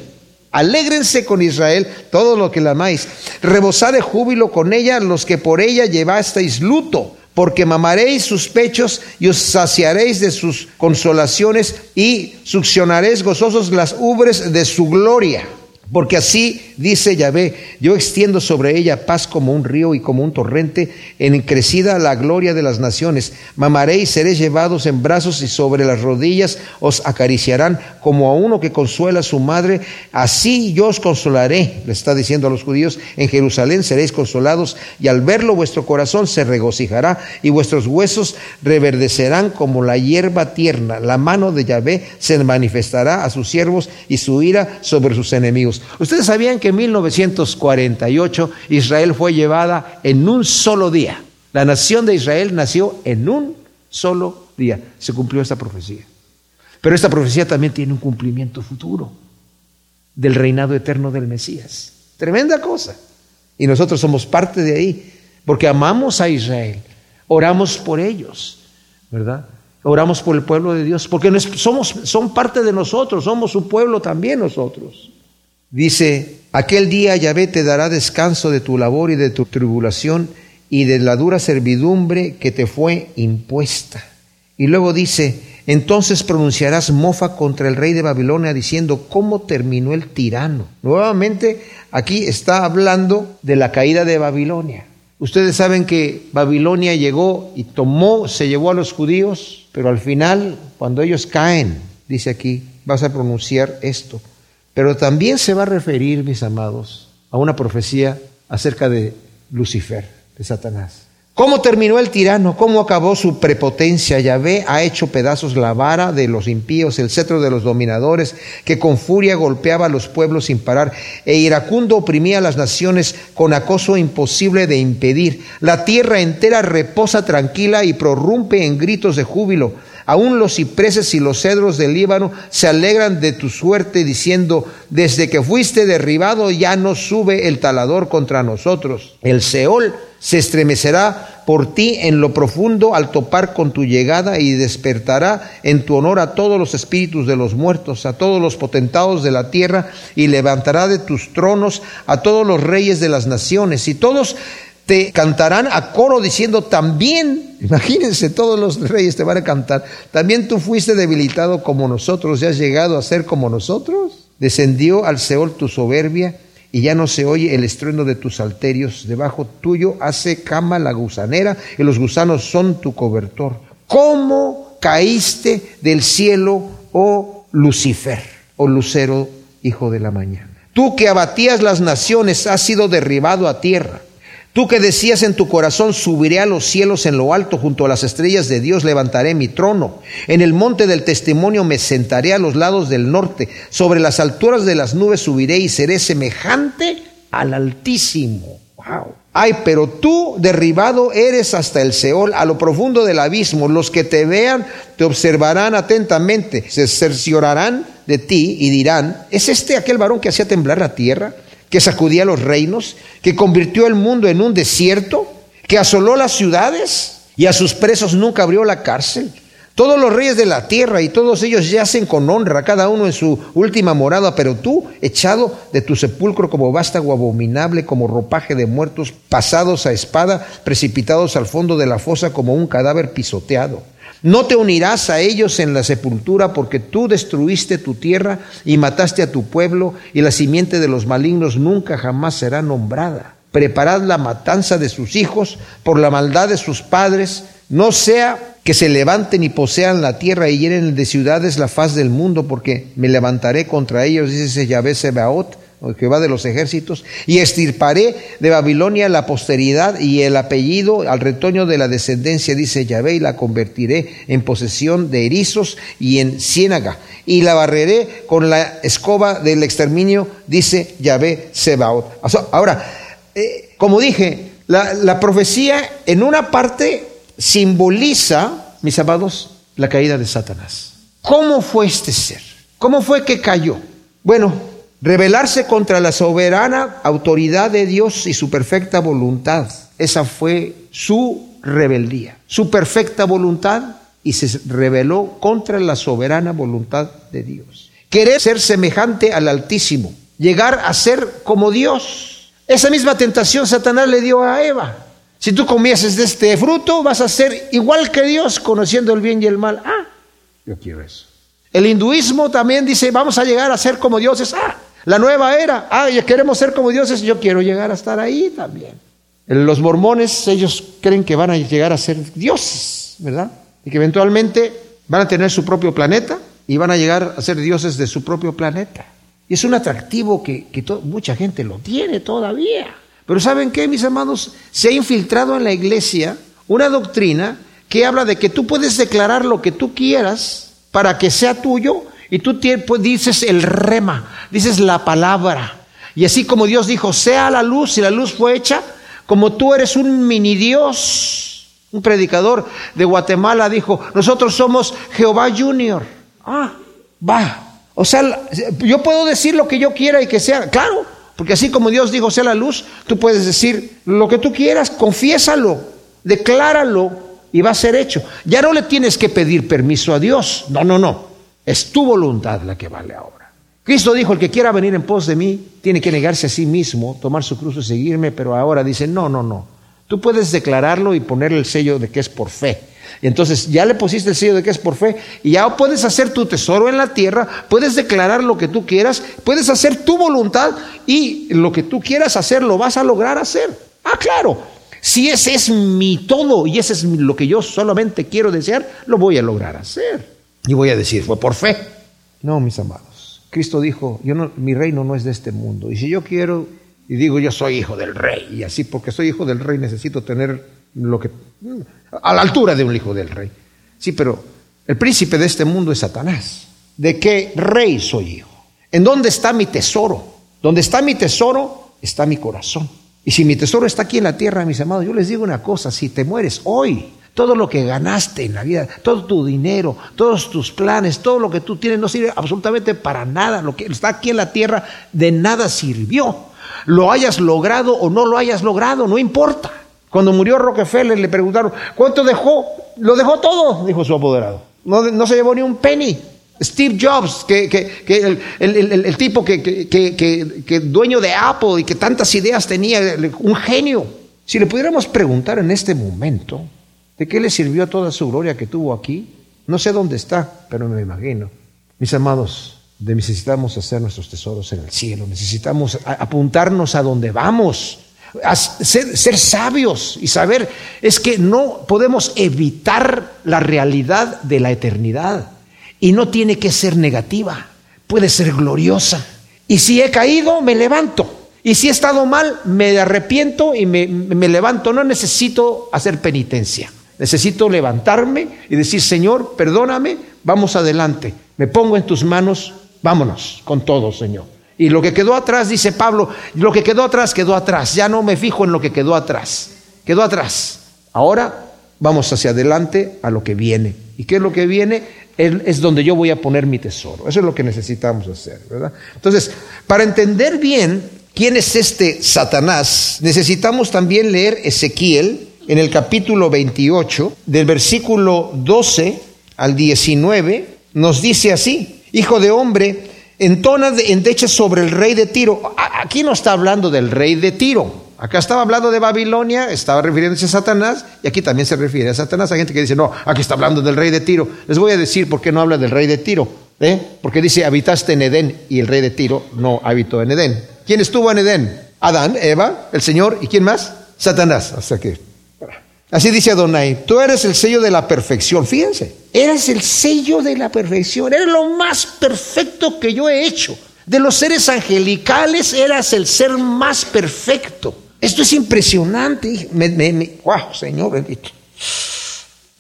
Alégrense con Israel todos los que la amáis. Rebosad de júbilo con ella los que por ella llevasteis luto porque mamaréis sus pechos y os saciaréis de sus consolaciones y succionaréis gozosos las ubres de su gloria. Porque así dice Yahvé, yo extiendo sobre ella paz como un río y como un torrente, en crecida la gloria de las naciones. Mamaréis, seréis llevados en brazos y sobre las rodillas os acariciarán como a uno que consuela a su madre. Así yo os consolaré, le está diciendo a los judíos, en Jerusalén seréis consolados y al verlo vuestro corazón se regocijará y vuestros huesos reverdecerán como la hierba tierna. La mano de Yahvé se manifestará a sus siervos y su ira sobre sus enemigos. Ustedes sabían que en 1948 Israel fue llevada en un solo día. La nación de Israel nació en un solo día. Se cumplió esta profecía. Pero esta profecía también tiene un cumplimiento futuro del reinado eterno del Mesías. Tremenda cosa. Y nosotros somos parte de ahí, porque amamos a Israel, oramos por ellos, ¿verdad? Oramos por el pueblo de Dios, porque somos, son parte de nosotros, somos su pueblo también nosotros. Dice, aquel día Yahvé te dará descanso de tu labor y de tu tribulación y de la dura servidumbre que te fue impuesta. Y luego dice, entonces pronunciarás mofa contra el rey de Babilonia diciendo, ¿cómo terminó el tirano? Nuevamente, aquí está hablando de la caída de Babilonia. Ustedes saben que Babilonia llegó y tomó, se llevó a los judíos, pero al final, cuando ellos caen, dice aquí, vas a pronunciar esto, pero también se va a referir, mis amados, a una profecía acerca de Lucifer, de Satanás. ¿Cómo terminó el tirano? ¿Cómo acabó su prepotencia? Yahvé ha hecho pedazos la vara de los impíos, el cetro de los dominadores, que con furia golpeaba a los pueblos sin parar, e iracundo oprimía a las naciones con acoso imposible de impedir. La tierra entera reposa tranquila y prorrumpe en gritos de júbilo. Aún los cipreses y los cedros del Líbano se alegran de tu suerte, diciendo, desde que fuiste derribado ya no sube el talador contra nosotros. El Seol se estremecerá por ti en lo profundo al topar con tu llegada y despertará en tu honor a todos los espíritus de los muertos, a todos los potentados de la tierra y levantará de tus tronos a todos los reyes de las naciones y todos te cantarán a coro diciendo también, imagínense, todos los reyes te van a cantar, también tú fuiste debilitado como nosotros y has llegado a ser como nosotros. Descendió al Seol tu soberbia y ya no se oye el estruendo de tus alterios. Debajo tuyo hace cama la gusanera y los gusanos son tu cobertor. ¿Cómo caíste del cielo, oh Lucifer, oh Lucero, hijo de la mañana? Tú que abatías las naciones has sido derribado a tierra. Tú que decías en tu corazón, subiré a los cielos en lo alto, junto a las estrellas de Dios levantaré mi trono. En el monte del testimonio me sentaré a los lados del norte. Sobre las alturas de las nubes subiré y seré semejante al Altísimo. Wow. Ay, pero tú derribado eres hasta el Seol, a lo profundo del abismo. Los que te vean te observarán atentamente, se cerciorarán de ti y dirán, ¿es este aquel varón que hacía temblar la tierra? Que sacudía los reinos, que convirtió el mundo en un desierto, que asoló las ciudades y a sus presos nunca abrió la cárcel. Todos los reyes de la tierra y todos ellos yacen con honra, cada uno en su última morada, pero tú, echado de tu sepulcro como vástago abominable, como ropaje de muertos, pasados a espada, precipitados al fondo de la fosa como un cadáver pisoteado. No te unirás a ellos en la sepultura porque tú destruiste tu tierra y mataste a tu pueblo y la simiente de los malignos nunca jamás será nombrada. Preparad la matanza de sus hijos por la maldad de sus padres no sea que se levanten y posean la tierra y llenen de ciudades la faz del mundo, porque me levantaré contra ellos, dice Yahvé Sebaot, Jehová de los ejércitos, y estirparé de Babilonia la posteridad y el apellido al retoño de la descendencia, dice Yahvé, y la convertiré en posesión de erizos y en ciénaga, y la barreré con la escoba del exterminio, dice Yahvé Sebaot. Ahora, eh, como dije, la, la profecía en una parte simboliza, mis amados, la caída de Satanás. ¿Cómo fue este ser? ¿Cómo fue que cayó? Bueno, Rebelarse contra la soberana autoridad de Dios y su perfecta voluntad. Esa fue su rebeldía, su perfecta voluntad y se rebeló contra la soberana voluntad de Dios. Querer ser semejante al Altísimo, llegar a ser como Dios. Esa misma tentación Satanás le dio a Eva. Si tú comieses de este fruto, vas a ser igual que Dios, conociendo el bien y el mal. Ah, yo quiero eso. El hinduismo también dice, vamos a llegar a ser como dioses. Ah, la nueva era, ah, queremos ser como dioses, yo quiero llegar a estar ahí también. Los mormones, ellos creen que van a llegar a ser dioses, ¿verdad? Y que eventualmente van a tener su propio planeta y van a llegar a ser dioses de su propio planeta. Y es un atractivo que, mucha gente lo tiene todavía. Pero ¿saben qué, mis hermanos? Se ha infiltrado en la iglesia una doctrina que habla de que tú puedes declarar lo que tú quieras para que sea tuyo y tú pues, dices el rema, dices la palabra. Y así como Dios dijo, sea la luz, y la luz fue hecha, como tú eres un mini Dios, un predicador de Guatemala dijo, nosotros somos Jehová Junior. Ah, va. O sea, yo puedo decir lo que yo quiera y que sea, claro, porque así como Dios dijo, sea la luz, tú puedes decir lo que tú quieras, confiésalo, decláralo y va a ser hecho. Ya no le tienes que pedir permiso a Dios, no, no, no. Es tu voluntad la que vale ahora. Cristo dijo, el que quiera venir en pos de mí, tiene que negarse a sí mismo, tomar su cruz y seguirme, pero ahora dice, no, no, no. Tú puedes declararlo y ponerle el sello de que es por fe. Y entonces ya le pusiste el sello de que es por fe y ya puedes hacer tu tesoro en la tierra, puedes declarar lo que tú quieras, puedes hacer tu voluntad y lo que tú quieras hacer lo vas a lograr hacer. Ah, claro. Si ese es mi todo y ese es lo que yo solamente quiero desear, lo voy a lograr hacer. Y voy a decir, fue por fe. No, mis amados. Cristo dijo, yo no, mi reino no es de este mundo. Y si yo quiero, y digo, yo soy hijo del rey, y así porque soy hijo del rey necesito tener lo que, a la altura de un hijo del rey. Sí, pero el príncipe de este mundo es Satanás. ¿De qué rey soy hijo? ¿En dónde está mi tesoro? ¿Dónde está mi tesoro? Está mi corazón. Y si mi tesoro está aquí en la tierra, mis amados, yo les digo una cosa, si te mueres hoy, todo lo que ganaste en la vida, todo tu dinero, todos tus planes, todo lo que tú tienes no sirve absolutamente para nada. Lo que está aquí en la tierra de nada sirvió. Lo hayas logrado o no lo hayas logrado, no importa. Cuando murió Rockefeller le preguntaron, ¿cuánto dejó? Lo dejó todo, dijo su apoderado. No, se llevó ni un penny. Steve Jobs, que, el, tipo que, que, dueño de Apple y que tantas ideas tenía, un genio. Si le pudiéramos preguntar en este momento, ¿De qué le sirvió toda su gloria que tuvo aquí? No sé dónde está, pero me imagino. Mis amados, necesitamos hacer nuestros tesoros en el cielo, necesitamos apuntarnos a donde vamos, ser, ser, sabios y saber es que no podemos evitar la realidad de la eternidad y no tiene que ser negativa, puede ser gloriosa. Y si he caído, me levanto. Y si he estado mal, me arrepiento y me, me levanto. No necesito hacer penitencia. Necesito levantarme y decir, Señor, perdóname, vamos adelante. Me pongo en tus manos, vámonos con todo, Señor. Y lo que quedó atrás, dice Pablo, lo que quedó atrás, quedó atrás. Ya no me fijo en lo que quedó atrás. Quedó atrás. Ahora vamos hacia adelante a lo que viene. ¿Y qué es lo que viene? Es donde yo voy a poner mi tesoro. Eso es lo que necesitamos hacer, ¿verdad? Entonces, para entender bien quién es este Satanás, necesitamos también leer Ezequiel en el capítulo 28, del versículo 12 al 19, nos dice así, Hijo de hombre, entona endecha sobre el rey de Tiro. Aquí no está hablando del rey de Tiro. Acá estaba hablando de Babilonia, estaba refiriéndose a Satanás, y aquí también se refiere a Satanás. Hay gente que dice, no, aquí está hablando del rey de Tiro. Les voy a decir por qué no habla del rey de Tiro. ¿eh? Porque dice, habitaste en Edén, y el rey de Tiro no habitó en Edén. ¿Quién estuvo en Edén? Adán, Eva, el Señor, ¿y quién más? Satanás. Hasta que Así dice Adonai, tú eres el sello de la perfección. Fíjense, eres el sello de la perfección, eres lo más perfecto que yo he hecho. De los seres angelicales eras el ser más perfecto. Esto es impresionante. wow, Señor bendito.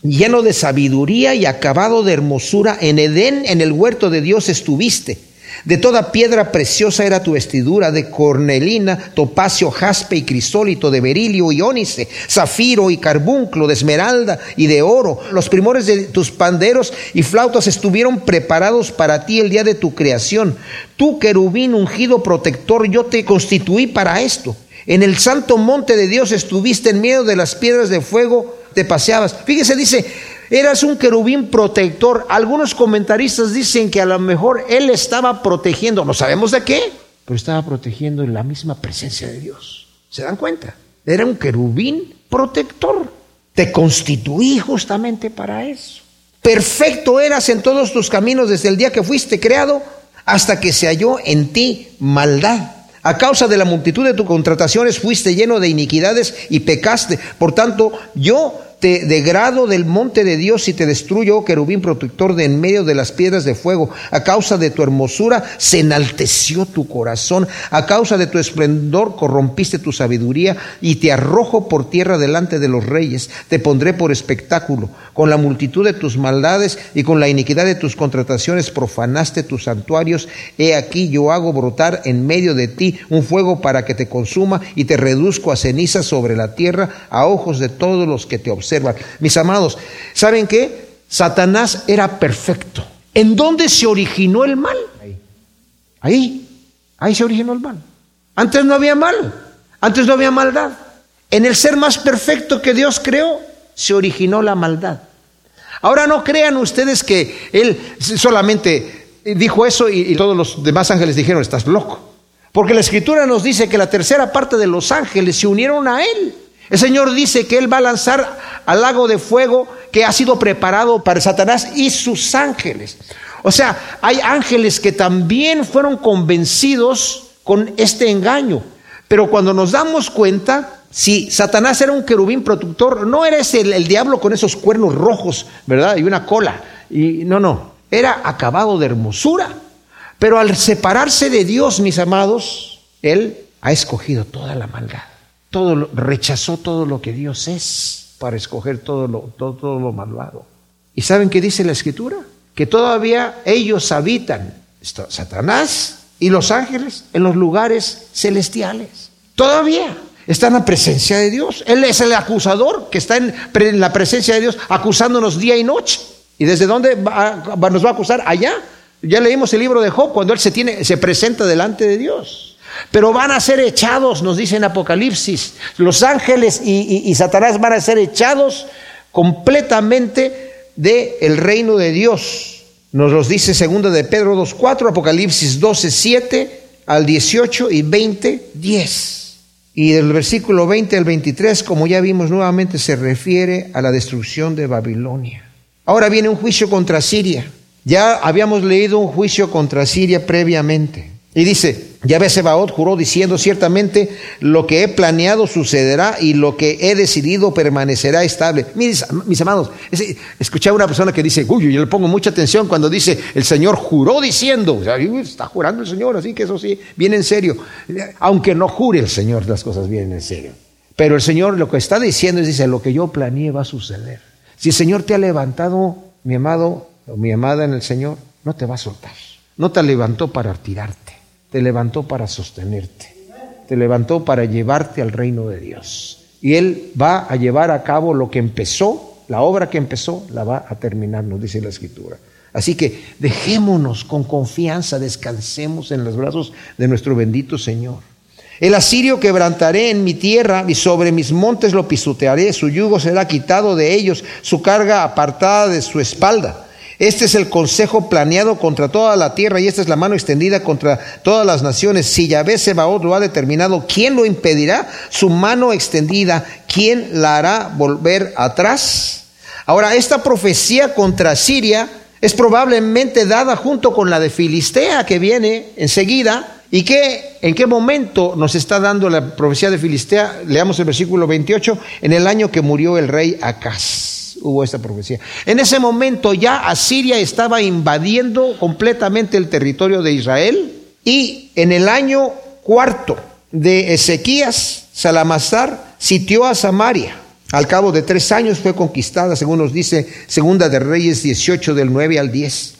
Lleno de sabiduría y acabado de hermosura, en Edén, en el huerto de Dios estuviste. De toda piedra preciosa era tu vestidura, de cornelina, topacio, jaspe y crisólito, de berilio y ónice, zafiro y carbunclo, de esmeralda y de oro. Los primores de tus panderos y flautas estuvieron preparados para ti el día de tu creación. Tú, querubín ungido protector, yo te constituí para esto. En el santo monte de Dios estuviste en medio de las piedras de fuego, te paseabas. Fíjese, dice, Eras un querubín protector. Algunos comentaristas dicen que a lo mejor él estaba protegiendo, no sabemos de qué, pero estaba protegiendo en la misma presencia de Dios. ¿Se dan cuenta? Era un querubín protector. Te constituí justamente para eso. Perfecto eras en todos tus caminos desde el día que fuiste creado hasta que se halló en ti maldad. A causa de la multitud de tus contrataciones fuiste lleno de iniquidades y pecaste. Por tanto, yo te degrado del monte de Dios y te destruyo, oh querubín protector de en medio de las piedras de fuego. A causa de tu hermosura se enalteció tu corazón, a causa de tu esplendor corrompiste tu sabiduría y te arrojo por tierra delante de los reyes. Te pondré por espectáculo. Con la multitud de tus maldades y con la iniquidad de tus contrataciones profanaste tus santuarios. He aquí yo hago brotar en medio de ti un fuego para que te consuma y te reduzco a ceniza sobre la tierra a ojos de todos los que te observan mis amados, ¿saben qué? Satanás era perfecto. ¿En dónde se originó el mal? Ahí. Ahí, se originó el mal. Antes no había mal. Antes no había maldad. En el ser más perfecto que Dios creó, se originó la maldad. Ahora no crean ustedes que Él solamente dijo eso y, y todos los demás ángeles dijeron, estás loco. Porque la escritura nos dice que la tercera parte de los ángeles se unieron a Él. El Señor dice que Él va a lanzar al lago de fuego que ha sido preparado para Satanás y sus ángeles. O sea, hay ángeles que también fueron convencidos con este engaño. Pero cuando nos damos cuenta, si Satanás era un querubín protector, no era ese el, el diablo con esos cuernos rojos, ¿verdad? Y una cola. Y no, no, era acabado de hermosura. Pero al separarse de Dios, mis amados, él ha escogido toda la maldad todo rechazó todo lo que Dios es para escoger todo lo, todo, lo malvado. ¿Y saben qué dice la escritura? Que todavía ellos habitan, Satanás y los ángeles, en los lugares celestiales. Todavía están en la presencia de Dios. Él es el acusador que está en, la presencia de Dios acusándonos día y noche. ¿Y desde dónde nos va a acusar? Allá. Ya leímos el libro de Job cuando él se, tiene, se presenta delante de Dios. Pero van a ser echados, nos dice en Apocalipsis. Los ángeles y, Satanás van a ser echados completamente del reino de Dios. Nos los dice segundo de Pedro 2.4, Apocalipsis 12.7 al 18 y 20, 10. Y del versículo 20 al 23, como ya vimos nuevamente, se refiere a la destrucción de Babilonia. Ahora viene un juicio contra Siria. Ya habíamos leído un juicio contra Siria previamente. Y dice, Yahvé Sebaot juró diciendo, ciertamente lo que he planeado sucederá y lo que he decidido permanecerá estable. Mis, mis amados, escuché a una persona que dice, uy, yo le pongo mucha atención cuando dice, el Señor juró diciendo, está jurando el Señor, así que eso sí, viene en serio. Aunque no jure el Señor, las cosas vienen en serio. Pero el Señor lo que está diciendo es, dice, lo que yo planeé va a suceder. Si el Señor te ha levantado, mi amado o mi amada en el Señor, no te va a soltar. No te levantó para tirarte te levantó para sostenerte, te levantó para llevarte al reino de Dios. Y Él va a llevar a cabo lo que empezó, la obra que empezó, la va a terminar, nos dice la Escritura. Así que dejémonos con confianza, descansemos en los brazos de nuestro bendito Señor. El asirio quebrantaré en mi tierra y sobre mis montes lo pisotearé, su yugo será quitado de ellos, su carga apartada de su espalda. Este es el consejo planeado contra toda la tierra y esta es la mano extendida contra todas las naciones. Si Yahvé Sebaot lo ha determinado, ¿quién lo impedirá? Su mano extendida, ¿quién la hará volver atrás? Ahora, esta profecía contra Siria es probablemente dada junto con la de Filistea que viene enseguida ¿Y qué, en qué momento nos está dando la profecía de Filistea? Leamos el versículo 28, en el año que murió el rey Acaz. Hubo esta profecía. En ese momento ya Asiria estaba invadiendo completamente el territorio de Israel y en el año cuarto de Ezequías, Salamazar sitió a Samaria. Al cabo de tres años fue conquistada, según nos dice Segunda de Reyes 18 del 9 al 10.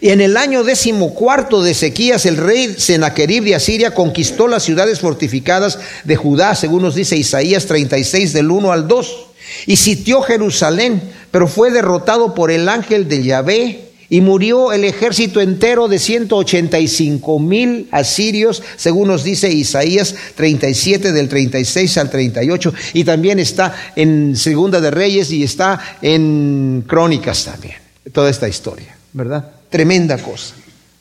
Y en el año decimocuarto de Ezequías, el rey Senaquerib de Asiria conquistó las ciudades fortificadas de Judá, según nos dice Isaías 36 del 1 al 2, y sitió Jerusalén, pero fue derrotado por el ángel de Yahvé y murió el ejército entero de 185 mil asirios, según nos dice Isaías 37 del 36 al 38, y también está en Segunda de Reyes y está en Crónicas también, toda esta historia, ¿verdad? Tremenda cosa.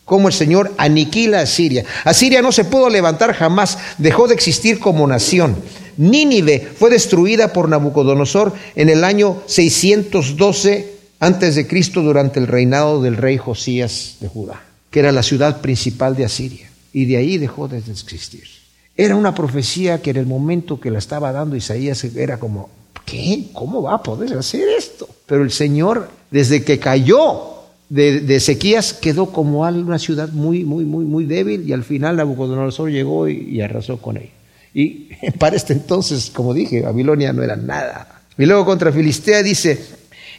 Cómo el Señor aniquila a Siria. Asiria no se pudo levantar jamás, dejó de existir como nación. Nínive fue destruida por Nabucodonosor en el año 612 antes de Cristo durante el reinado del rey Josías de Judá, que era la ciudad principal de Asiria. Y de ahí dejó de existir. Era una profecía que en el momento que la estaba dando Isaías era como, ¿qué? ¿Cómo va a poder hacer esto? Pero el Señor, desde que cayó de, Ezequías quedó como una ciudad muy, muy, muy, muy débil y al final Nabucodonosor llegó y, arrasó con él. Y para este entonces, como dije, Babilonia no era nada. Y luego contra Filistea dice,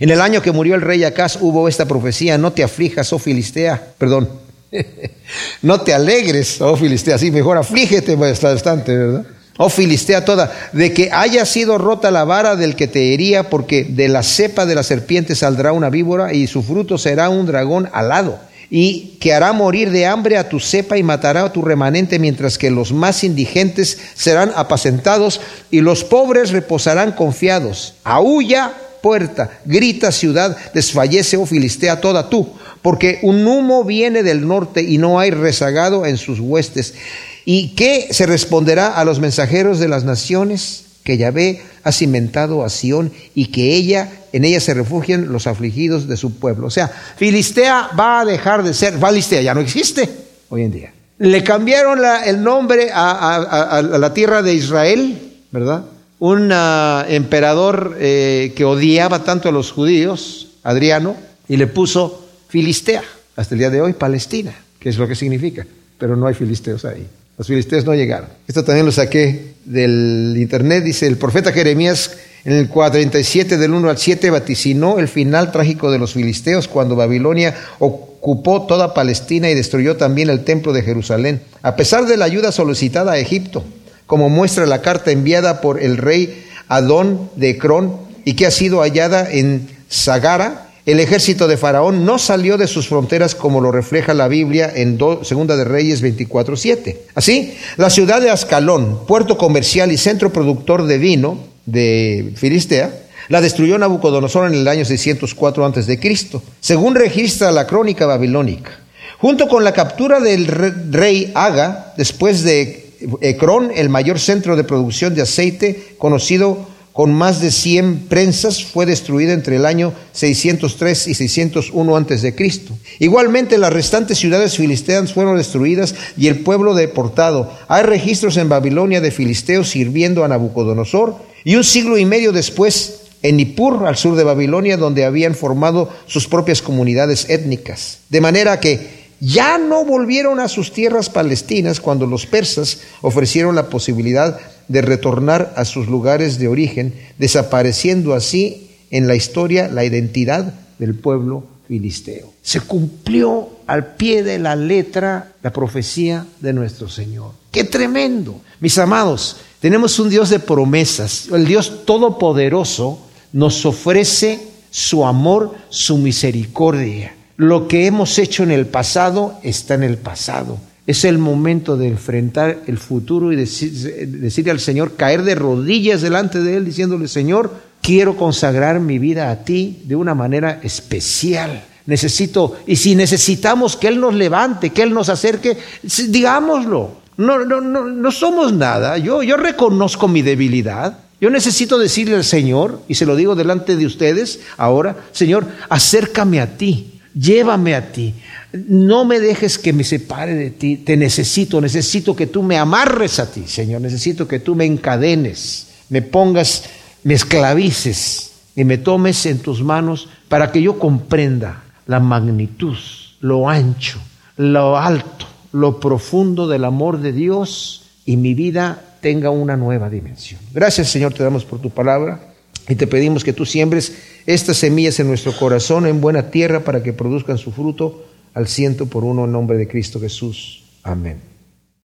en el año que murió el rey Acaz hubo esta profecía, no te aflijas, oh Filistea, perdón, no te alegres, oh Filistea, sí, mejor aflígete bastante, ¿verdad? oh Filistea toda, de que haya sido rota la vara del que te hería, porque de la cepa de la serpiente saldrá una víbora y su fruto será un dragón alado, y que hará morir de hambre a tu cepa y matará a tu remanente, mientras que los más indigentes serán apacentados y los pobres reposarán confiados. Aúlla puerta, grita ciudad, desfallece, oh Filistea toda tú, porque un humo viene del norte y no hay rezagado en sus huestes. ¿Y qué se responderá a los mensajeros de las naciones? Que Yahvé ha cimentado a Sión y que ella, en ella se refugian los afligidos de su pueblo. O sea, Filistea va a dejar de ser, Filistea ya no existe hoy en día. Le cambiaron el nombre a, la tierra de Israel, ¿verdad? Un ah, emperador eh, que odiaba tanto a los judíos, Adriano, y le puso Filistea, hasta el día de hoy Palestina, que es lo que significa, pero no hay filisteos ahí. Los filisteos no llegaron. Esto también lo saqué del internet. Dice el profeta Jeremías en el 47 del 1 al 7 vaticinó el final trágico de los filisteos cuando Babilonia ocupó toda Palestina y destruyó también el templo de Jerusalén. A pesar de la ayuda solicitada a Egipto, como muestra la carta enviada por el rey Adón de Ecrón y que ha sido hallada en Sagara, el ejército de Faraón no salió de sus fronteras como lo refleja la Biblia en Segunda de Reyes 24:7. Así, la ciudad de Ascalón, puerto comercial y centro productor de vino de Filistea, la destruyó Nabucodonosor en el año 604 a.C., según registra la crónica babilónica. Junto con la captura del rey Aga, después de Ecrón, el mayor centro de producción de aceite conocido con más de 100 prensas, fue destruida entre el año 603 y 601 a.C. Igualmente, las restantes ciudades filisteas fueron destruidas y el pueblo deportado. Hay registros en Babilonia de filisteos sirviendo a Nabucodonosor y un siglo y medio después en Nippur, al sur de Babilonia, donde habían formado sus propias comunidades étnicas. De manera que ya no volvieron a sus tierras palestinas cuando los persas ofrecieron la posibilidad de retornar a sus lugares de origen, desapareciendo así en la historia la identidad del pueblo filisteo. Se cumplió al pie de la letra la profecía de nuestro Señor. ¡Qué tremendo! Mis amados, tenemos un Dios de promesas. El Dios Todopoderoso nos ofrece su amor, su misericordia. Lo que hemos hecho en el pasado está en el pasado. Es el momento de enfrentar el futuro y decirle al Señor, caer de rodillas delante de Él, diciéndole, Señor, quiero consagrar mi vida a ti de una manera especial. Necesito, y si necesitamos que Él nos levante, que Él nos acerque, digámoslo. No, no, no, no somos nada. Yo, yo reconozco mi debilidad. Yo necesito decirle al Señor, y se lo digo delante de ustedes ahora, Señor, acércame a ti, llévame a ti, no me dejes que me separe de ti, te necesito, necesito que tú me amarres a ti, Señor, necesito que tú me encadenes, me pongas, me esclavices y me tomes en tus manos para que yo comprenda la magnitud, lo ancho, lo alto, lo profundo del amor de Dios y mi vida tenga una nueva dimensión. Gracias Señor, te damos por tu palabra y te pedimos que tú siembres estas semillas en nuestro corazón en buena tierra para que produzcan su fruto al ciento por uno en nombre de Cristo Jesús. Amén.